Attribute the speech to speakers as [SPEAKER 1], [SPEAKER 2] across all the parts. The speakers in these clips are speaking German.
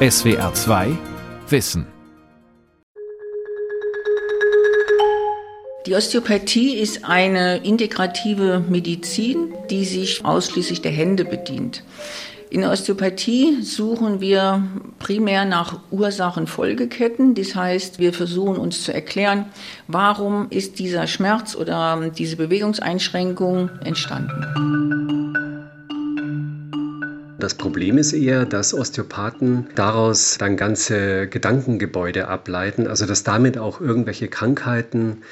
[SPEAKER 1] SWR 2 Wissen.
[SPEAKER 2] Die Osteopathie ist eine integrative Medizin, die sich ausschließlich der Hände bedient. In der Osteopathie suchen wir primär nach Ursachen-Folgeketten. Das heißt, wir versuchen uns zu erklären, warum ist dieser Schmerz oder diese Bewegungseinschränkung entstanden.
[SPEAKER 3] Das Problem ist eher, dass Osteopathen daraus dann ganze Gedankengebäude ableiten, also dass damit auch irgendwelche Krankheiten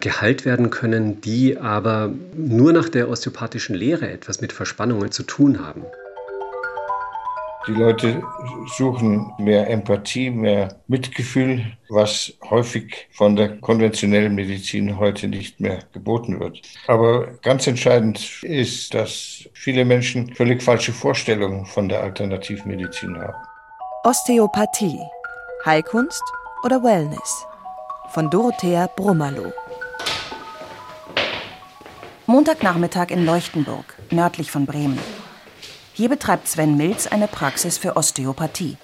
[SPEAKER 3] geheilt werden können, die aber nur nach der osteopathischen Lehre etwas mit Verspannungen zu tun haben.
[SPEAKER 4] Die Leute suchen mehr Empathie, mehr Mitgefühl, was häufig von der konventionellen Medizin heute nicht mehr geboten wird. Aber ganz entscheidend ist, dass viele Menschen völlig falsche Vorstellungen von der Alternativmedizin haben.
[SPEAKER 5] Osteopathie. Heilkunst oder Wellness? Von Dorothea Brummerloh. Montagnachmittag in Leuchtenburg, nördlich von Bremen. Hier betreibt Sven Milz eine Praxis für Osteopathie.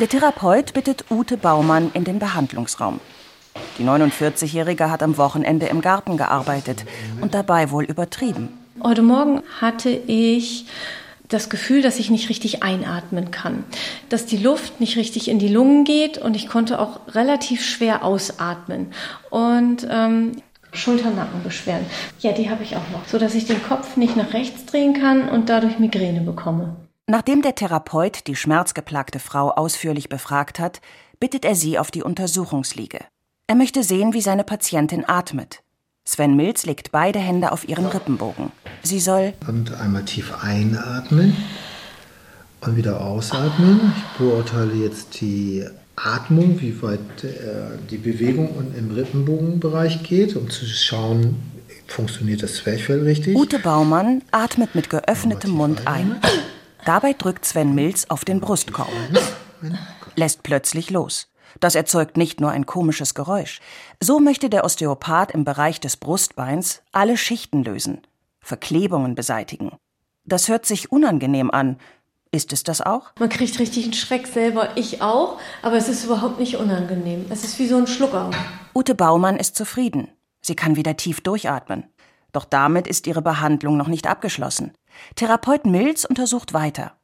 [SPEAKER 5] Der Therapeut bittet Ute Baumann in den Behandlungsraum. Die 49-Jährige hat am Wochenende im Garten gearbeitet und dabei wohl übertrieben.
[SPEAKER 6] Heute Morgen hatte ich das Gefühl, dass ich nicht richtig einatmen kann, dass die Luft nicht richtig in die Lungen geht und ich konnte auch relativ schwer ausatmen. Und ähm, Schulternackenbeschwerden. Ja, die habe ich auch noch, so dass ich den Kopf nicht nach rechts drehen kann und dadurch Migräne bekomme.
[SPEAKER 5] Nachdem der Therapeut die schmerzgeplagte Frau ausführlich befragt hat, bittet er sie auf die Untersuchungsliege. Er möchte sehen, wie seine Patientin atmet. Sven Milz legt beide Hände auf ihren Rippenbogen. Sie soll
[SPEAKER 7] und einmal tief einatmen und wieder ausatmen. Ich beurteile jetzt die Atmung, wie weit äh, die Bewegung im Rippenbogenbereich geht, um zu schauen, funktioniert das Zwerchfell richtig.
[SPEAKER 5] Ute Baumann atmet mit geöffnetem Mund ein. Dabei drückt Sven Milz auf den Brustkorb. Lässt plötzlich los. Das erzeugt nicht nur ein komisches Geräusch. So möchte der Osteopath im Bereich des Brustbeins alle Schichten lösen, Verklebungen beseitigen. Das hört sich unangenehm an, ist es das auch?
[SPEAKER 6] Man kriegt richtig einen Schreck selber, ich auch, aber es ist überhaupt nicht unangenehm. Es ist wie so ein Schlucker.
[SPEAKER 5] Ute Baumann ist zufrieden. Sie kann wieder tief durchatmen. Doch damit ist ihre Behandlung noch nicht abgeschlossen. Therapeut Mills untersucht weiter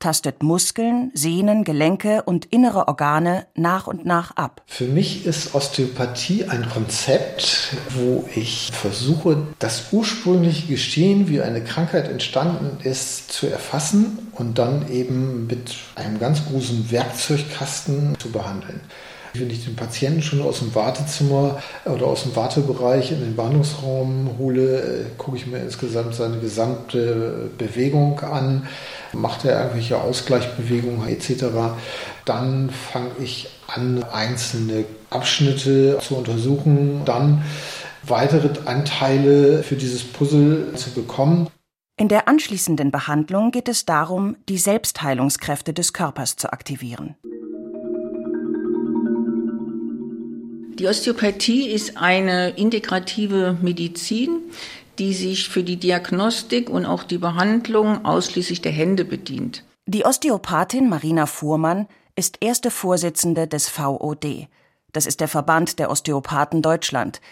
[SPEAKER 5] tastet Muskeln, Sehnen, Gelenke und innere Organe nach und nach ab.
[SPEAKER 7] Für mich ist Osteopathie ein Konzept, wo ich versuche, das ursprüngliche Geschehen, wie eine Krankheit entstanden ist, zu erfassen und dann eben mit einem ganz großen Werkzeugkasten zu behandeln. Wenn ich den Patienten schon aus dem Wartezimmer oder aus dem Wartebereich in den Behandlungsraum hole, äh, gucke ich mir insgesamt seine gesamte Bewegung an, macht er irgendwelche Ausgleichsbewegungen etc. Dann fange ich an, einzelne Abschnitte zu untersuchen, dann weitere Anteile für dieses Puzzle zu bekommen.
[SPEAKER 5] In der anschließenden Behandlung geht es darum, die Selbstheilungskräfte des Körpers zu aktivieren.
[SPEAKER 2] Die Osteopathie ist eine integrative Medizin, die sich für die Diagnostik und auch die Behandlung ausschließlich der Hände bedient.
[SPEAKER 5] Die Osteopathin Marina Fuhrmann ist erste Vorsitzende des VOD. Das ist der Verband der Osteopathen Deutschland,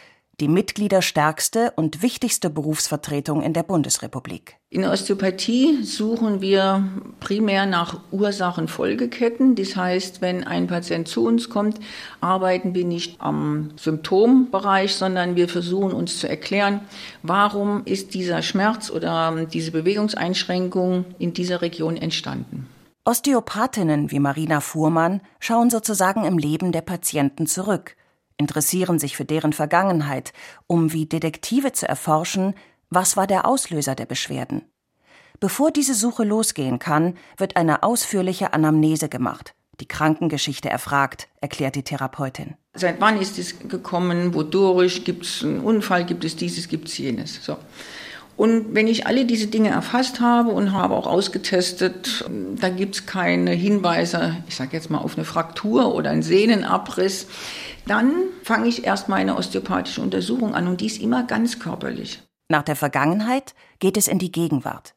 [SPEAKER 5] die mitgliederstärkste und wichtigste Berufsvertretung in der Bundesrepublik.
[SPEAKER 2] In Osteopathie suchen wir primär nach Ursachen-Folgeketten. Das heißt, wenn ein Patient zu uns kommt, arbeiten wir nicht am Symptombereich, sondern wir versuchen uns zu erklären, warum ist dieser Schmerz oder diese Bewegungseinschränkung in dieser Region entstanden.
[SPEAKER 5] Osteopathinnen wie Marina Fuhrmann schauen sozusagen im Leben der Patienten zurück interessieren sich für deren Vergangenheit, um wie Detektive zu erforschen, was war der Auslöser der Beschwerden. Bevor diese Suche losgehen kann, wird eine ausführliche Anamnese gemacht, die Krankengeschichte erfragt, erklärt die Therapeutin.
[SPEAKER 2] Seit wann ist es gekommen? Wodurch? Gibt es einen Unfall? Gibt es dieses? Gibt es jenes? So. Und wenn ich alle diese Dinge erfasst habe und habe auch ausgetestet, da gibt es keine Hinweise, ich sage jetzt mal auf eine Fraktur oder einen Sehnenabriss, dann fange ich erst meine osteopathische Untersuchung an und die ist immer ganz körperlich.
[SPEAKER 5] Nach der Vergangenheit geht es in die Gegenwart.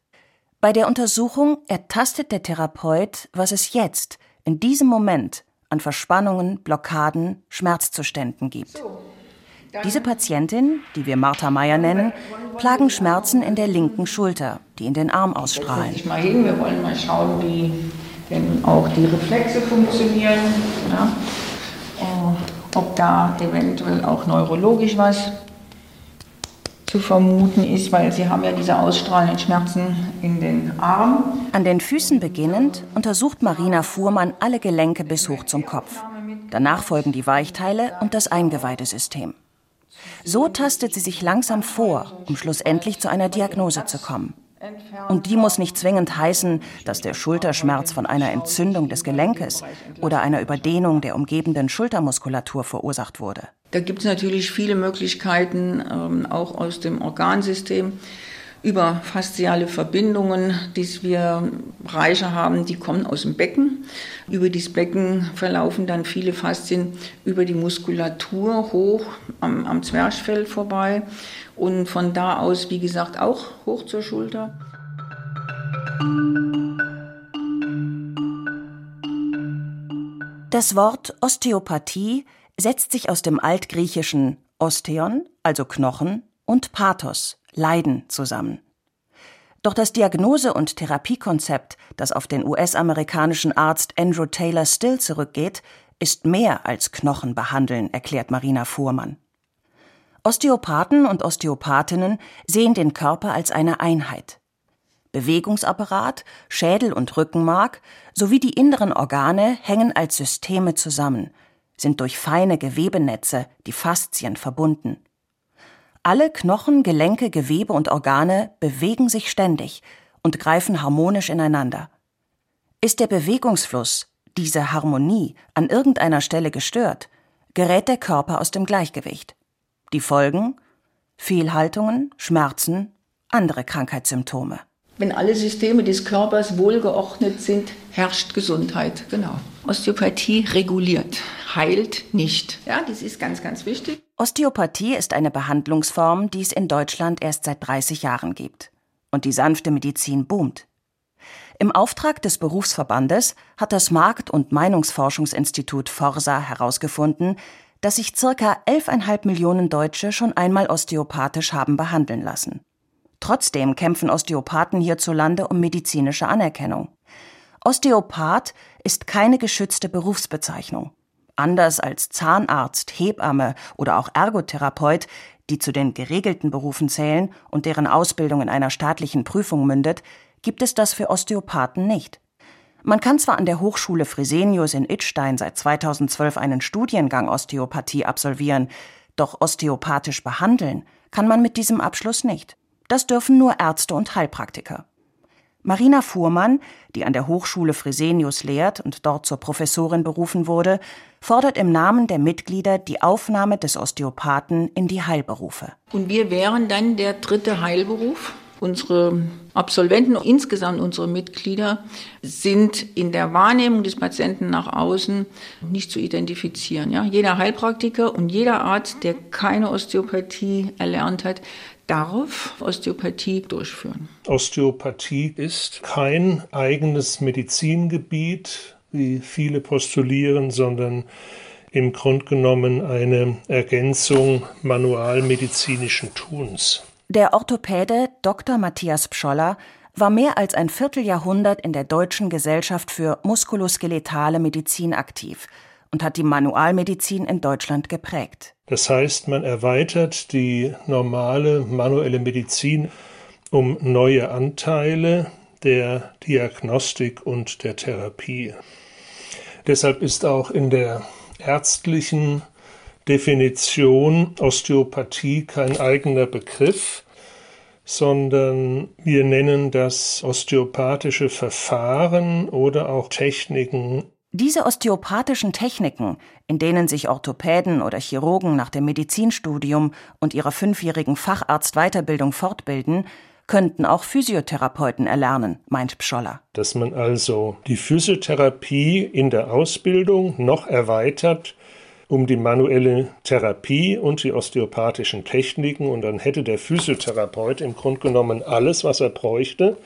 [SPEAKER 5] Bei der Untersuchung ertastet der Therapeut, was es jetzt, in diesem Moment an Verspannungen, Blockaden, Schmerzzuständen gibt. Diese Patientin, die wir Martha Meyer nennen, plagen Schmerzen in der linken Schulter, die in den Arm ausstrahlen.
[SPEAKER 2] Mal hin, wir wollen mal schauen, wie denn auch die Reflexe funktionieren. Ja. Äh, ob da eventuell auch neurologisch was zu vermuten ist, weil sie haben ja diese ausstrahlenden Schmerzen in den Armen.
[SPEAKER 5] An den Füßen beginnend untersucht Marina Fuhrmann alle Gelenke bis hoch zum Kopf. Danach folgen die Weichteile und das Eingeweidesystem. So tastet sie sich langsam vor, um schlussendlich zu einer Diagnose zu kommen. Und die muss nicht zwingend heißen, dass der Schulterschmerz von einer Entzündung des Gelenkes oder einer Überdehnung der umgebenden Schultermuskulatur verursacht wurde.
[SPEAKER 2] Da gibt es natürlich viele Möglichkeiten, ähm, auch aus dem Organsystem über fasziale Verbindungen, die wir reicher haben, die kommen aus dem Becken. Über das Becken verlaufen dann viele Faszien über die Muskulatur hoch am, am Zwerchfell vorbei und von da aus, wie gesagt, auch hoch zur Schulter.
[SPEAKER 5] Das Wort Osteopathie setzt sich aus dem altgriechischen Osteon, also Knochen, und Pathos, Leiden zusammen. Doch das Diagnose- und Therapiekonzept, das auf den US-amerikanischen Arzt Andrew Taylor Still zurückgeht, ist mehr als Knochen behandeln, erklärt Marina Fuhrmann. Osteopathen und Osteopathinnen sehen den Körper als eine Einheit. Bewegungsapparat, Schädel und Rückenmark sowie die inneren Organe hängen als Systeme zusammen, sind durch feine Gewebenetze, die Faszien, verbunden. Alle Knochen, Gelenke, Gewebe und Organe bewegen sich ständig und greifen harmonisch ineinander. Ist der Bewegungsfluss, diese Harmonie, an irgendeiner Stelle gestört, gerät der Körper aus dem Gleichgewicht. Die Folgen? Fehlhaltungen, Schmerzen, andere Krankheitssymptome.
[SPEAKER 2] Wenn alle Systeme des Körpers wohlgeordnet sind, herrscht Gesundheit. Genau. Osteopathie reguliert, heilt nicht. Ja, das ist ganz, ganz wichtig.
[SPEAKER 5] Osteopathie ist eine Behandlungsform, die es in Deutschland erst seit 30 Jahren gibt. Und die sanfte Medizin boomt. Im Auftrag des Berufsverbandes hat das Markt- und Meinungsforschungsinstitut Forsa herausgefunden, dass sich circa 11,5 Millionen Deutsche schon einmal osteopathisch haben behandeln lassen. Trotzdem kämpfen Osteopathen hierzulande um medizinische Anerkennung. Osteopath ist keine geschützte Berufsbezeichnung. Anders als Zahnarzt, Hebamme oder auch Ergotherapeut, die zu den geregelten Berufen zählen und deren Ausbildung in einer staatlichen Prüfung mündet, gibt es das für Osteopathen nicht. Man kann zwar an der Hochschule Fresenius in Idstein seit 2012 einen Studiengang Osteopathie absolvieren, doch osteopathisch behandeln kann man mit diesem Abschluss nicht. Das dürfen nur Ärzte und Heilpraktiker. Marina Fuhrmann, die an der Hochschule Fresenius lehrt und dort zur Professorin berufen wurde, fordert im Namen der Mitglieder die Aufnahme des Osteopathen in die Heilberufe.
[SPEAKER 2] Und wir wären dann der dritte Heilberuf. Unsere Absolventen, insgesamt unsere Mitglieder, sind in der Wahrnehmung des Patienten nach außen nicht zu identifizieren. Ja? Jeder Heilpraktiker und jeder Arzt, der keine Osteopathie erlernt hat, darf Osteopathie durchführen.
[SPEAKER 8] Osteopathie ist kein eigenes Medizingebiet, wie viele postulieren, sondern im Grunde genommen eine Ergänzung manualmedizinischen Tuns.
[SPEAKER 5] Der Orthopäde Dr. Matthias Pscholler war mehr als ein Vierteljahrhundert in der Deutschen Gesellschaft für muskuloskeletale Medizin aktiv und hat die Manualmedizin in Deutschland geprägt.
[SPEAKER 8] Das heißt, man erweitert die normale manuelle Medizin um neue Anteile der Diagnostik und der Therapie. Deshalb ist auch in der ärztlichen Definition Osteopathie kein eigener Begriff, sondern wir nennen das osteopathische Verfahren oder auch Techniken
[SPEAKER 5] diese osteopathischen Techniken, in denen sich Orthopäden oder Chirurgen nach dem Medizinstudium und ihrer fünfjährigen Facharztweiterbildung fortbilden, könnten auch Physiotherapeuten erlernen, meint Pscholler.
[SPEAKER 8] Dass man also die Physiotherapie in der Ausbildung noch erweitert um die manuelle Therapie und die osteopathischen Techniken und dann hätte der Physiotherapeut im Grunde genommen alles, was er bräuchte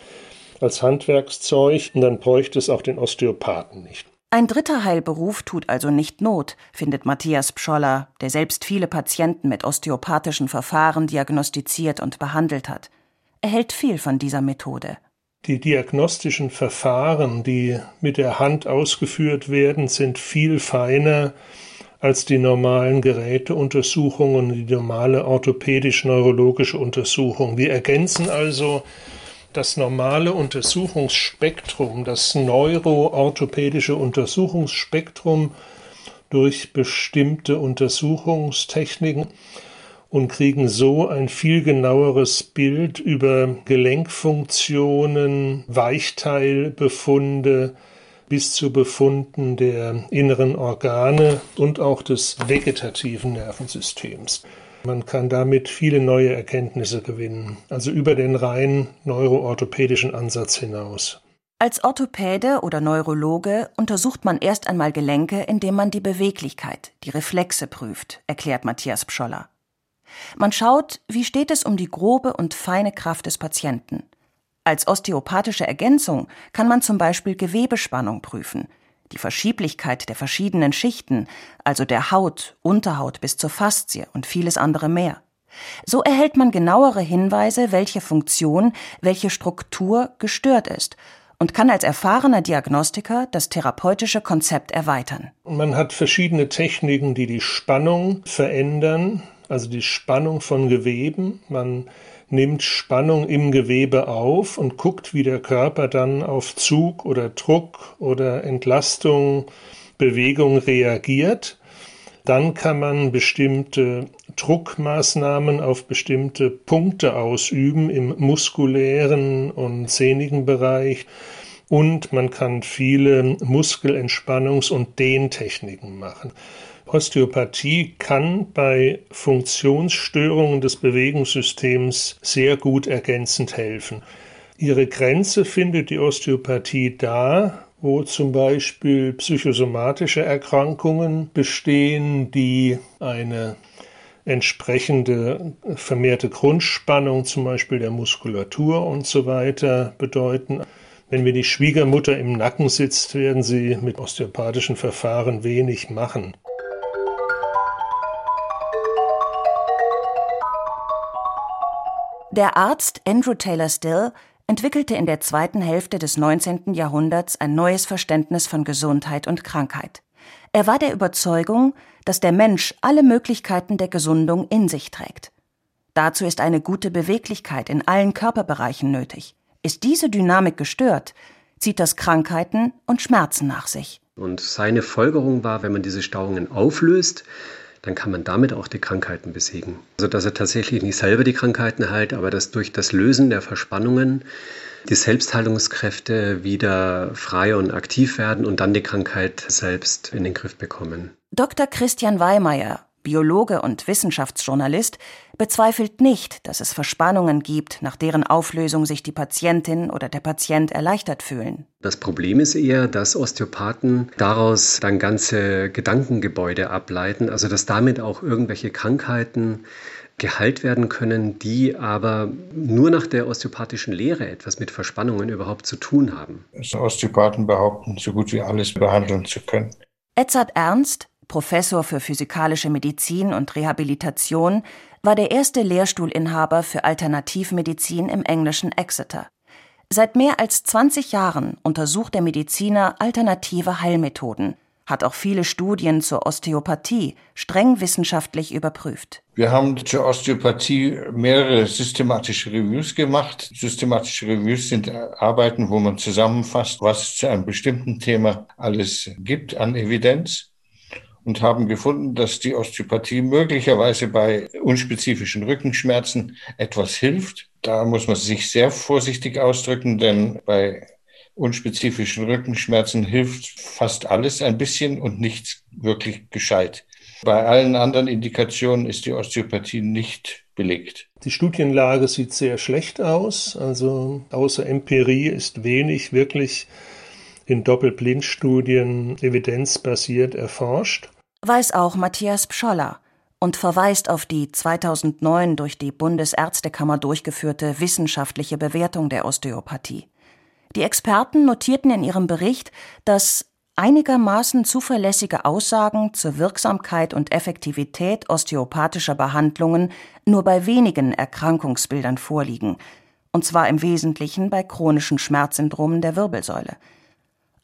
[SPEAKER 8] als Handwerkszeug und dann bräuchte es auch den Osteopathen nicht.
[SPEAKER 5] Ein dritter Heilberuf tut also nicht Not, findet Matthias Pscholler, der selbst viele Patienten mit osteopathischen Verfahren diagnostiziert und behandelt hat. Er hält viel von dieser Methode.
[SPEAKER 8] Die diagnostischen Verfahren, die mit der Hand ausgeführt werden, sind viel feiner als die normalen Geräteuntersuchungen und die normale orthopädisch-neurologische Untersuchung. Wir ergänzen also das normale Untersuchungsspektrum, das neuroorthopädische Untersuchungsspektrum durch bestimmte Untersuchungstechniken und kriegen so ein viel genaueres Bild über Gelenkfunktionen, Weichteilbefunde bis zu Befunden der inneren Organe und auch des vegetativen Nervensystems. Man kann damit viele neue Erkenntnisse gewinnen, also über den rein neuroorthopädischen Ansatz hinaus.
[SPEAKER 5] Als Orthopäde oder Neurologe untersucht man erst einmal Gelenke, indem man die Beweglichkeit, die Reflexe prüft, erklärt Matthias Pscholler. Man schaut, wie steht es um die grobe und feine Kraft des Patienten. Als osteopathische Ergänzung kann man zum Beispiel Gewebespannung prüfen, die Verschieblichkeit der verschiedenen Schichten, also der Haut, Unterhaut bis zur Faszie und vieles andere mehr. So erhält man genauere Hinweise, welche Funktion, welche Struktur gestört ist und kann als erfahrener Diagnostiker das therapeutische Konzept erweitern.
[SPEAKER 8] Man hat verschiedene Techniken, die die Spannung verändern, also die Spannung von Geweben. Man nimmt Spannung im Gewebe auf und guckt, wie der Körper dann auf Zug oder Druck oder Entlastung, Bewegung reagiert. Dann kann man bestimmte Druckmaßnahmen auf bestimmte Punkte ausüben im muskulären und sehnigen Bereich. Und man kann viele Muskelentspannungs- und Dehntechniken machen. Osteopathie kann bei Funktionsstörungen des Bewegungssystems sehr gut ergänzend helfen. Ihre Grenze findet die Osteopathie da, wo zum Beispiel psychosomatische Erkrankungen bestehen, die eine entsprechende vermehrte Grundspannung zum Beispiel der Muskulatur und so weiter bedeuten. Wenn mir die Schwiegermutter im Nacken sitzt, werden sie mit osteopathischen Verfahren wenig machen.
[SPEAKER 5] Der Arzt Andrew Taylor Still entwickelte in der zweiten Hälfte des 19. Jahrhunderts ein neues Verständnis von Gesundheit und Krankheit. Er war der Überzeugung, dass der Mensch alle Möglichkeiten der Gesundung in sich trägt. Dazu ist eine gute Beweglichkeit in allen Körperbereichen nötig. Ist diese Dynamik gestört, zieht das Krankheiten und Schmerzen nach sich.
[SPEAKER 3] Und seine Folgerung war, wenn man diese Stauungen auflöst, dann kann man damit auch die Krankheiten besiegen. Also dass er tatsächlich nicht selber die Krankheiten heilt, aber dass durch das Lösen der Verspannungen die Selbstheilungskräfte wieder frei und aktiv werden und dann die Krankheit selbst in den Griff bekommen.
[SPEAKER 5] Dr. Christian Weimeyer, Biologe und Wissenschaftsjournalist, bezweifelt nicht, dass es Verspannungen gibt, nach deren Auflösung sich die Patientin oder der Patient erleichtert fühlen.
[SPEAKER 3] Das Problem ist eher, dass Osteopathen daraus dann ganze Gedankengebäude ableiten, also dass damit auch irgendwelche Krankheiten geheilt werden können, die aber nur nach der osteopathischen Lehre etwas mit Verspannungen überhaupt zu tun haben.
[SPEAKER 4] Also Osteopathen behaupten, so gut wie alles behandeln zu können.
[SPEAKER 5] Edzard Ernst, Professor für physikalische Medizin und Rehabilitation, war der erste Lehrstuhlinhaber für Alternativmedizin im englischen Exeter. Seit mehr als 20 Jahren untersucht der Mediziner alternative Heilmethoden, hat auch viele Studien zur Osteopathie streng wissenschaftlich überprüft.
[SPEAKER 4] Wir haben zur Osteopathie mehrere systematische Reviews gemacht. Systematische Reviews sind Arbeiten, wo man zusammenfasst, was es zu einem bestimmten Thema alles gibt an Evidenz und haben gefunden, dass die Osteopathie möglicherweise bei unspezifischen Rückenschmerzen etwas hilft. Da muss man sich sehr vorsichtig ausdrücken, denn bei unspezifischen Rückenschmerzen hilft fast alles ein bisschen und nichts wirklich gescheit. Bei allen anderen Indikationen ist die Osteopathie nicht belegt.
[SPEAKER 8] Die Studienlage sieht sehr schlecht aus. Also außer Empirie ist wenig wirklich in Doppelblindstudien evidenzbasiert erforscht
[SPEAKER 5] weiß auch Matthias Pscholler und verweist auf die 2009 durch die Bundesärztekammer durchgeführte wissenschaftliche Bewertung der Osteopathie. Die Experten notierten in ihrem Bericht, dass einigermaßen zuverlässige Aussagen zur Wirksamkeit und Effektivität osteopathischer Behandlungen nur bei wenigen Erkrankungsbildern vorliegen, und zwar im Wesentlichen bei chronischen Schmerzsyndromen der Wirbelsäule.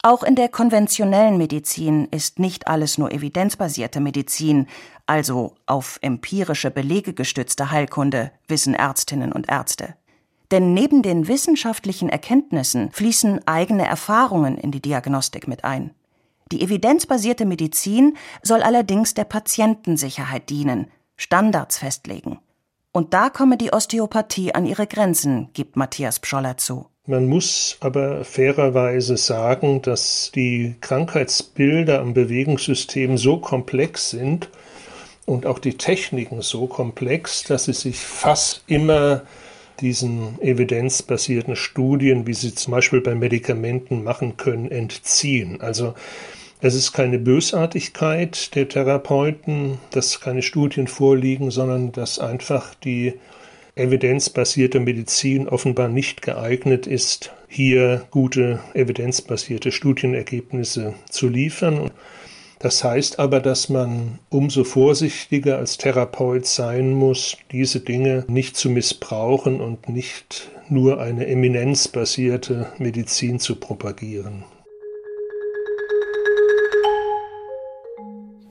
[SPEAKER 5] Auch in der konventionellen Medizin ist nicht alles nur evidenzbasierte Medizin, also auf empirische Belege gestützte Heilkunde, wissen Ärztinnen und Ärzte. Denn neben den wissenschaftlichen Erkenntnissen fließen eigene Erfahrungen in die Diagnostik mit ein. Die evidenzbasierte Medizin soll allerdings der Patientensicherheit dienen, Standards festlegen. Und da komme die Osteopathie an ihre Grenzen, gibt Matthias Pscholler zu.
[SPEAKER 8] Man muss aber fairerweise sagen, dass die Krankheitsbilder am Bewegungssystem so komplex sind und auch die Techniken so komplex, dass sie sich fast immer diesen evidenzbasierten Studien, wie sie zum Beispiel bei Medikamenten machen können, entziehen. Also es ist keine Bösartigkeit der Therapeuten, dass keine Studien vorliegen, sondern dass einfach die evidenzbasierte Medizin offenbar nicht geeignet ist, hier gute evidenzbasierte Studienergebnisse zu liefern. Das heißt aber, dass man umso vorsichtiger als Therapeut sein muss, diese Dinge nicht zu missbrauchen und nicht nur eine eminenzbasierte Medizin zu propagieren.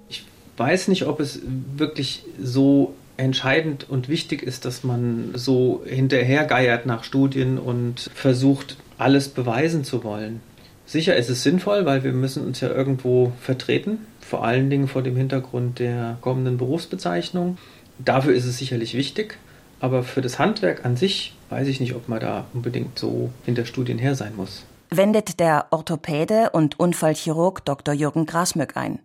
[SPEAKER 9] Ich weiß nicht, ob es wirklich so entscheidend und wichtig ist, dass man so hinterhergeiert nach Studien und versucht, alles beweisen zu wollen. Sicher ist es sinnvoll, weil wir müssen uns ja irgendwo vertreten, vor allen Dingen vor dem Hintergrund der kommenden Berufsbezeichnung. Dafür ist es sicherlich wichtig, aber für das Handwerk an sich weiß ich nicht, ob man da unbedingt so hinter Studien her sein muss.
[SPEAKER 5] Wendet der Orthopäde und Unfallchirurg Dr. Jürgen Grasmück ein.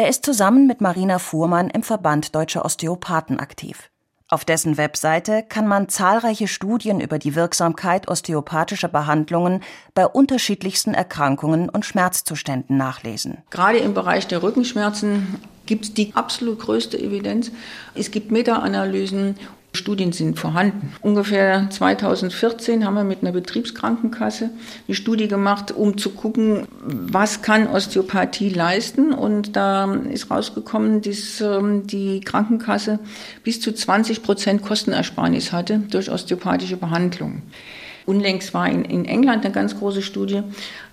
[SPEAKER 5] Er ist zusammen mit Marina Fuhrmann im Verband Deutscher Osteopathen aktiv. Auf dessen Webseite kann man zahlreiche Studien über die Wirksamkeit osteopathischer Behandlungen bei unterschiedlichsten Erkrankungen und Schmerzzuständen nachlesen.
[SPEAKER 2] Gerade im Bereich der Rückenschmerzen gibt es die absolut größte Evidenz. Es gibt Meta-Analysen Studien sind vorhanden. Ungefähr 2014 haben wir mit einer Betriebskrankenkasse eine Studie gemacht, um zu gucken, was kann Osteopathie leisten. Und da ist rausgekommen, dass ähm, die Krankenkasse bis zu 20 Prozent Kostenersparnis hatte durch osteopathische Behandlung. Unlängst war in, in England eine ganz große Studie,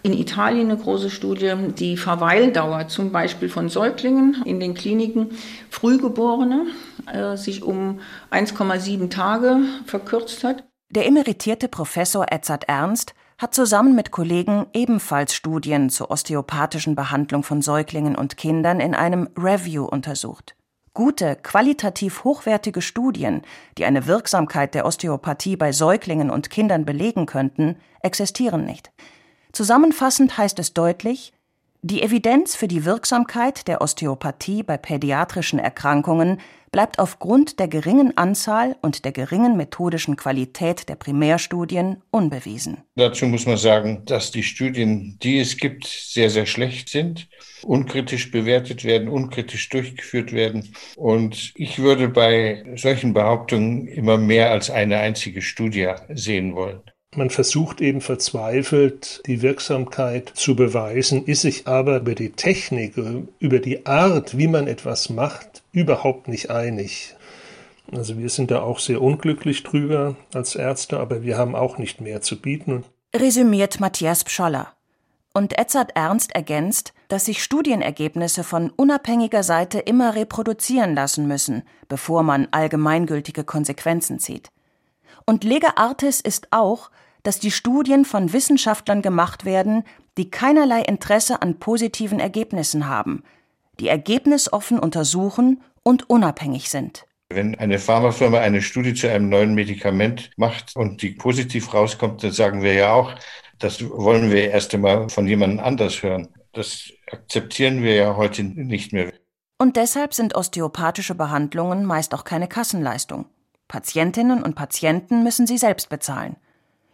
[SPEAKER 2] in Italien eine große Studie, die Verweildauer zum Beispiel von Säuglingen in den Kliniken, Frühgeborene, äh, sich um 1,7 Tage verkürzt hat.
[SPEAKER 5] Der emeritierte Professor Edzard Ernst hat zusammen mit Kollegen ebenfalls Studien zur osteopathischen Behandlung von Säuglingen und Kindern in einem Review untersucht. Gute, qualitativ hochwertige Studien, die eine Wirksamkeit der Osteopathie bei Säuglingen und Kindern belegen könnten, existieren nicht. Zusammenfassend heißt es deutlich, die Evidenz für die Wirksamkeit der Osteopathie bei pädiatrischen Erkrankungen bleibt aufgrund der geringen Anzahl und der geringen methodischen Qualität der Primärstudien unbewiesen.
[SPEAKER 4] Dazu muss man sagen, dass die Studien, die es gibt, sehr, sehr schlecht sind, unkritisch bewertet werden, unkritisch durchgeführt werden. Und ich würde bei solchen Behauptungen immer mehr als eine einzige Studie sehen wollen.
[SPEAKER 8] Man versucht eben verzweifelt, die Wirksamkeit zu beweisen, ist sich aber über die Technik, über die Art, wie man etwas macht, überhaupt nicht einig. Also wir sind da auch sehr unglücklich drüber als Ärzte, aber wir haben auch nicht mehr zu bieten.
[SPEAKER 5] Resümiert Matthias Pscholler. Und Edzard Ernst ergänzt, dass sich Studienergebnisse von unabhängiger Seite immer reproduzieren lassen müssen, bevor man allgemeingültige Konsequenzen zieht. Und Lega Artis ist auch, dass die Studien von Wissenschaftlern gemacht werden, die keinerlei Interesse an positiven Ergebnissen haben, die ergebnisoffen untersuchen und unabhängig sind.
[SPEAKER 4] Wenn eine Pharmafirma eine Studie zu einem neuen Medikament macht und die positiv rauskommt, dann sagen wir ja auch, das wollen wir erst einmal von jemandem anders hören. Das akzeptieren wir ja heute nicht mehr.
[SPEAKER 5] Und deshalb sind osteopathische Behandlungen meist auch keine Kassenleistung. Patientinnen und Patienten müssen sie selbst bezahlen.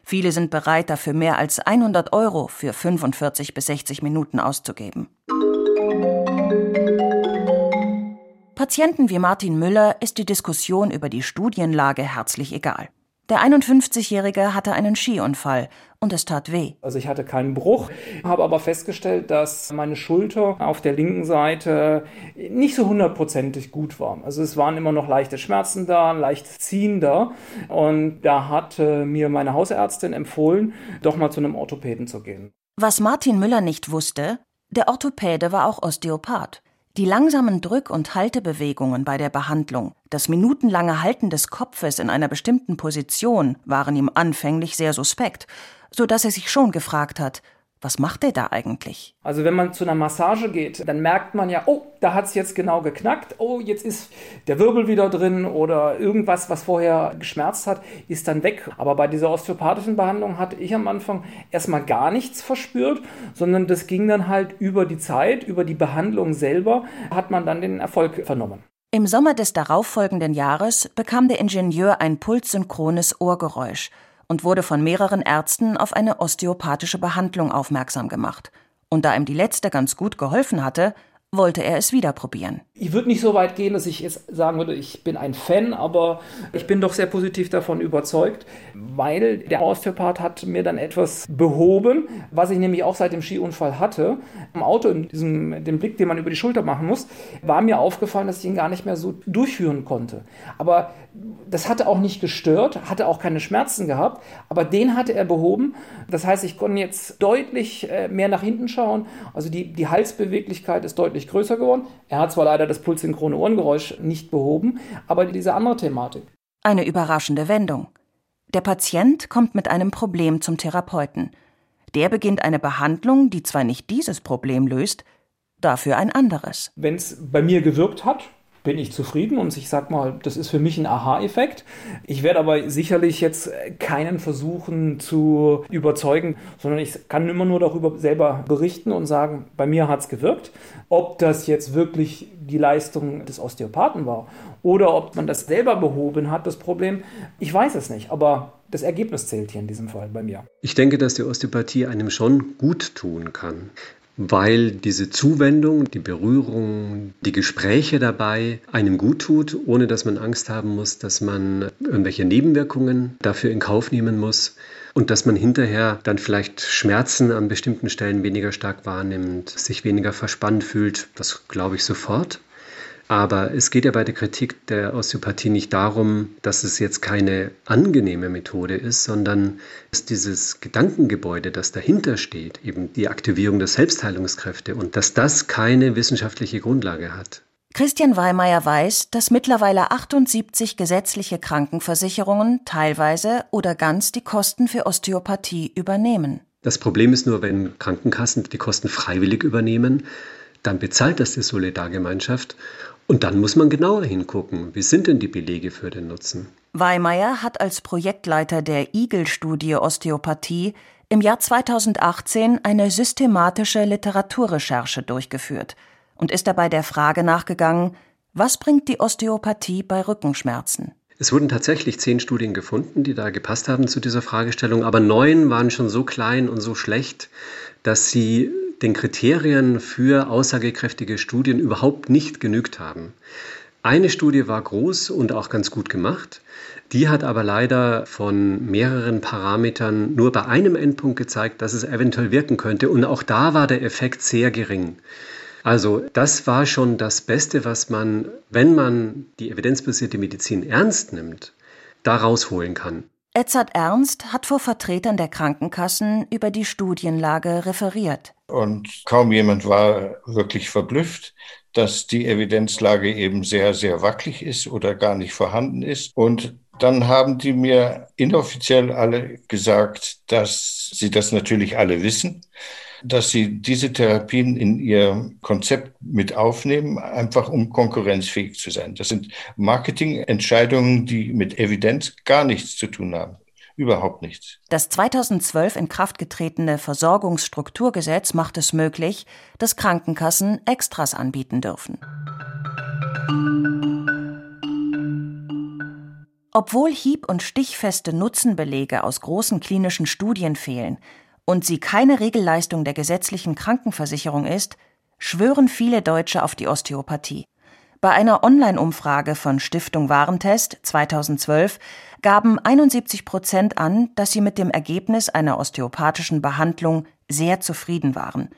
[SPEAKER 5] Viele sind bereit, dafür mehr als 100 Euro für 45 bis 60 Minuten auszugeben. Patienten wie Martin Müller ist die Diskussion über die Studienlage herzlich egal. Der 51-Jährige hatte einen Skiunfall und es tat weh.
[SPEAKER 10] Also ich hatte keinen Bruch, habe aber festgestellt, dass meine Schulter auf der linken Seite nicht so hundertprozentig gut war. Also es waren immer noch leichte Schmerzen da, leicht ziehen da. Und da hat mir meine Hausärztin empfohlen, doch mal zu einem Orthopäden zu gehen.
[SPEAKER 5] Was Martin Müller nicht wusste, der Orthopäde war auch Osteopath. Die langsamen Drück- und Haltebewegungen bei der Behandlung, das minutenlange Halten des Kopfes in einer bestimmten Position waren ihm anfänglich sehr suspekt, so dass er sich schon gefragt hat, was macht er da eigentlich?
[SPEAKER 10] Also wenn man zu einer Massage geht, dann merkt man ja, oh, da hat es jetzt genau geknackt, oh, jetzt ist der Wirbel wieder drin oder irgendwas, was vorher geschmerzt hat, ist dann weg. Aber bei dieser osteopathischen Behandlung hatte ich am Anfang erstmal gar nichts verspürt, sondern das ging dann halt über die Zeit, über die Behandlung selber, hat man dann den Erfolg vernommen.
[SPEAKER 5] Im Sommer des darauffolgenden Jahres bekam der Ingenieur ein pulssynchrones Ohrgeräusch und wurde von mehreren Ärzten auf eine osteopathische Behandlung aufmerksam gemacht. Und da ihm die letzte ganz gut geholfen hatte, wollte er es wieder probieren.
[SPEAKER 10] Ich würde nicht so weit gehen, dass ich jetzt sagen würde, ich bin ein Fan, aber ich bin doch sehr positiv davon überzeugt, weil der Osteopath hat mir dann etwas behoben, was ich nämlich auch seit dem Skiunfall hatte. Im Auto, in diesem, dem Blick, den man über die Schulter machen muss, war mir aufgefallen, dass ich ihn gar nicht mehr so durchführen konnte. Aber das hatte auch nicht gestört, hatte auch keine Schmerzen gehabt, aber den hatte er behoben. Das heißt, ich konnte jetzt deutlich äh, mehr nach hinten schauen. Also die, die Halsbeweglichkeit ist deutlich größer geworden. Er hat zwar leider das pulssynchrone Ohrengeräusch nicht behoben, aber diese andere Thematik.
[SPEAKER 5] Eine überraschende Wendung. Der Patient kommt mit einem Problem zum Therapeuten. Der beginnt eine Behandlung, die zwar nicht dieses Problem löst, dafür ein anderes.
[SPEAKER 10] Wenn es bei mir gewirkt hat, bin ich zufrieden und ich sag mal, das ist für mich ein Aha-Effekt. Ich werde aber sicherlich jetzt keinen versuchen zu überzeugen, sondern ich kann immer nur darüber selber berichten und sagen, bei mir hat es gewirkt. Ob das jetzt wirklich die Leistung des Osteopathen war oder ob man das selber behoben hat, das Problem, ich weiß es nicht, aber das Ergebnis zählt hier in diesem Fall bei mir.
[SPEAKER 3] Ich denke, dass die Osteopathie einem schon gut tun kann weil diese Zuwendung, die Berührung, die Gespräche dabei einem gut tut, ohne dass man Angst haben muss, dass man irgendwelche Nebenwirkungen dafür in Kauf nehmen muss und dass man hinterher dann vielleicht Schmerzen an bestimmten Stellen weniger stark wahrnimmt, sich weniger verspannt fühlt, das glaube ich sofort. Aber es geht ja bei der Kritik der Osteopathie nicht darum, dass es jetzt keine angenehme Methode ist, sondern dass dieses Gedankengebäude, das dahinter steht, eben die Aktivierung der Selbstheilungskräfte und dass das keine wissenschaftliche Grundlage hat.
[SPEAKER 5] Christian Weimeyer weiß, dass mittlerweile 78 gesetzliche Krankenversicherungen teilweise oder ganz die Kosten für Osteopathie übernehmen.
[SPEAKER 3] Das Problem ist nur, wenn Krankenkassen die Kosten freiwillig übernehmen, dann bezahlt das die Solidargemeinschaft und dann muss man genauer hingucken, wie sind denn die Belege für den Nutzen?
[SPEAKER 5] Weimeyer hat als Projektleiter der Igel-Studie Osteopathie im Jahr 2018 eine systematische Literaturrecherche durchgeführt und ist dabei der Frage nachgegangen, was bringt die Osteopathie bei Rückenschmerzen?
[SPEAKER 3] Es wurden tatsächlich zehn Studien gefunden, die da gepasst haben zu dieser Fragestellung, aber neun waren schon so klein und so schlecht, dass sie den Kriterien für aussagekräftige Studien überhaupt nicht genügt haben. Eine Studie war groß und auch ganz gut gemacht. Die hat aber leider von mehreren Parametern nur bei einem Endpunkt gezeigt, dass es eventuell wirken könnte. Und auch da war der Effekt sehr gering. Also das war schon das Beste, was man, wenn man die evidenzbasierte Medizin ernst nimmt, da rausholen kann.
[SPEAKER 5] Edzard Ernst hat vor Vertretern der Krankenkassen über die Studienlage referiert.
[SPEAKER 4] Und kaum jemand war wirklich verblüfft, dass die Evidenzlage eben sehr, sehr wackelig ist oder gar nicht vorhanden ist. Und dann haben die mir inoffiziell alle gesagt, dass sie das natürlich alle wissen, dass sie diese Therapien in ihr Konzept mit aufnehmen, einfach um konkurrenzfähig zu sein. Das sind Marketingentscheidungen, die mit Evidenz gar nichts zu tun haben. Überhaupt nichts.
[SPEAKER 5] Das 2012 in Kraft getretene Versorgungsstrukturgesetz macht es möglich, dass Krankenkassen Extras anbieten dürfen. Obwohl hieb- und stichfeste Nutzenbelege aus großen klinischen Studien fehlen und sie keine Regelleistung der gesetzlichen Krankenversicherung ist, schwören viele Deutsche auf die Osteopathie. Bei einer Online-Umfrage von Stiftung Warentest 2012 gaben 71 Prozent an, dass sie mit dem Ergebnis einer osteopathischen Behandlung sehr zufrieden waren.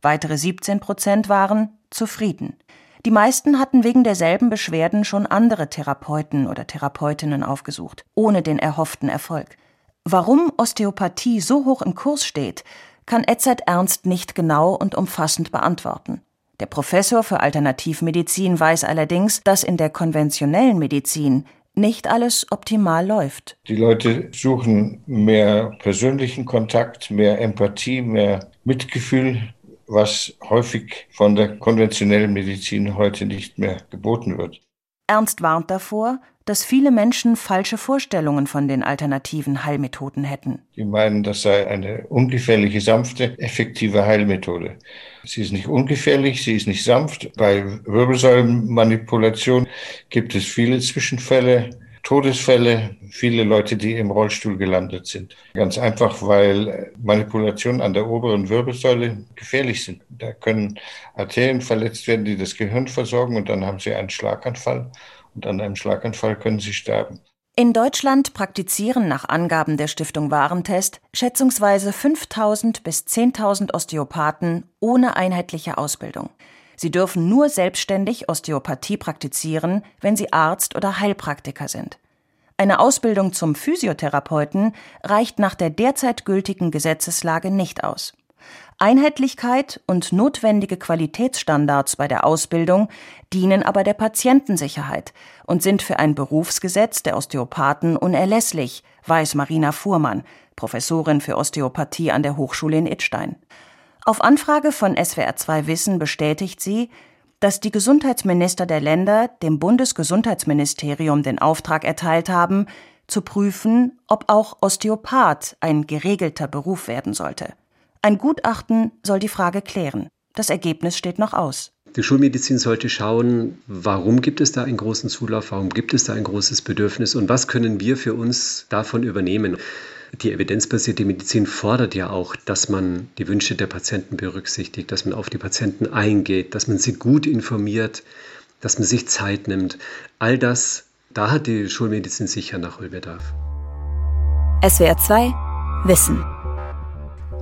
[SPEAKER 5] Weitere 17 Prozent waren zufrieden. Die meisten hatten wegen derselben Beschwerden schon andere Therapeuten oder Therapeutinnen aufgesucht, ohne den erhofften Erfolg. Warum Osteopathie so hoch im Kurs steht, kann Edzard Ernst nicht genau und umfassend beantworten. Der Professor für Alternativmedizin weiß allerdings, dass in der konventionellen Medizin nicht alles optimal läuft.
[SPEAKER 4] Die Leute suchen mehr persönlichen Kontakt, mehr Empathie, mehr Mitgefühl, was häufig von der konventionellen Medizin heute nicht mehr geboten wird.
[SPEAKER 5] Ernst warnt davor, dass viele Menschen falsche Vorstellungen von den alternativen Heilmethoden hätten.
[SPEAKER 4] Die meinen, das sei eine ungefährliche, sanfte, effektive Heilmethode. Sie ist nicht ungefährlich, sie ist nicht sanft. Bei Wirbelsäulenmanipulation gibt es viele Zwischenfälle, Todesfälle, viele Leute, die im Rollstuhl gelandet sind. Ganz einfach, weil Manipulationen an der oberen Wirbelsäule gefährlich sind. Da können Arterien verletzt werden, die das Gehirn versorgen und dann haben sie einen Schlaganfall und an einem Schlaganfall können sie sterben.
[SPEAKER 5] In Deutschland praktizieren nach Angaben der Stiftung Warentest schätzungsweise 5000 bis 10.000 Osteopathen ohne einheitliche Ausbildung. Sie dürfen nur selbstständig Osteopathie praktizieren, wenn sie Arzt oder Heilpraktiker sind. Eine Ausbildung zum Physiotherapeuten reicht nach der derzeit gültigen Gesetzeslage nicht aus. Einheitlichkeit und notwendige Qualitätsstandards bei der Ausbildung dienen aber der Patientensicherheit und sind für ein Berufsgesetz der Osteopathen unerlässlich, weiß Marina Fuhrmann, Professorin für Osteopathie an der Hochschule in Idstein. Auf Anfrage von SWR2 Wissen bestätigt sie, dass die Gesundheitsminister der Länder dem Bundesgesundheitsministerium den Auftrag erteilt haben, zu prüfen, ob auch Osteopath ein geregelter Beruf werden sollte. Ein Gutachten soll die Frage klären. Das Ergebnis steht noch aus.
[SPEAKER 3] Die Schulmedizin sollte schauen, warum gibt es da einen großen Zulauf, warum gibt es da ein großes Bedürfnis und was können wir für uns davon übernehmen. Die evidenzbasierte Medizin fordert ja auch, dass man die Wünsche der Patienten berücksichtigt, dass man auf die Patienten eingeht, dass man sie gut informiert, dass man sich Zeit nimmt. All das, da hat die Schulmedizin sicher Nachholbedarf.
[SPEAKER 5] SWR 2 Wissen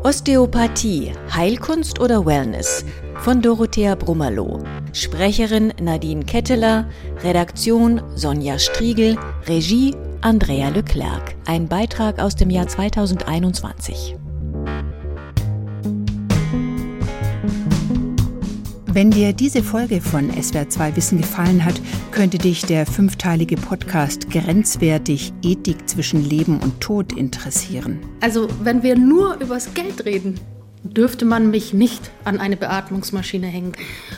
[SPEAKER 11] Osteopathie, Heilkunst oder Wellness von Dorothea Brummerloh. Sprecherin Nadine Ketteler, Redaktion Sonja Striegel, Regie Andrea Leclerc. Ein Beitrag aus dem Jahr 2021.
[SPEAKER 12] Wenn dir diese Folge von SWR2 Wissen gefallen hat, könnte dich der fünfteilige Podcast Grenzwertig Ethik zwischen Leben und Tod interessieren.
[SPEAKER 13] Also, wenn wir nur übers Geld reden, dürfte man mich nicht an eine Beatmungsmaschine hängen.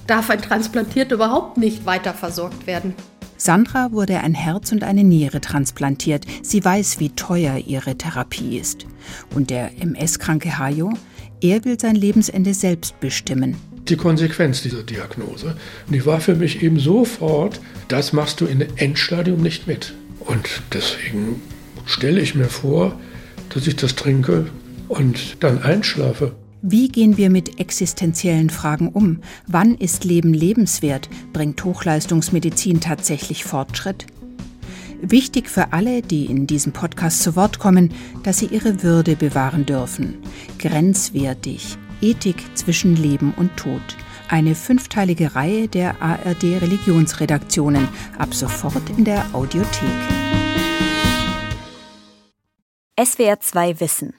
[SPEAKER 13] Darf ein Transplantierter überhaupt nicht weiter versorgt werden?
[SPEAKER 12] Sandra wurde ein Herz und eine Niere transplantiert. Sie weiß, wie teuer ihre Therapie ist. Und der MS-kranke Hajo, er will sein Lebensende selbst bestimmen
[SPEAKER 14] die Konsequenz dieser Diagnose. Und die war für mich eben sofort, das machst du in Endstadium nicht mit. Und deswegen stelle ich mir vor, dass ich das trinke und dann einschlafe.
[SPEAKER 12] Wie gehen wir mit existenziellen Fragen um? Wann ist Leben lebenswert? Bringt Hochleistungsmedizin tatsächlich Fortschritt? Wichtig für alle, die in diesem Podcast zu Wort kommen, dass sie ihre Würde bewahren dürfen. Grenzwertig, Ethik zwischen Leben und Tod. Eine fünfteilige Reihe der ARD Religionsredaktionen. Ab sofort in der Audiothek.
[SPEAKER 5] SWR 2 Wissen.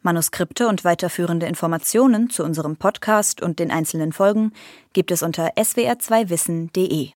[SPEAKER 5] Manuskripte und weiterführende Informationen zu unserem Podcast und den einzelnen Folgen gibt es unter swr2wissen.de.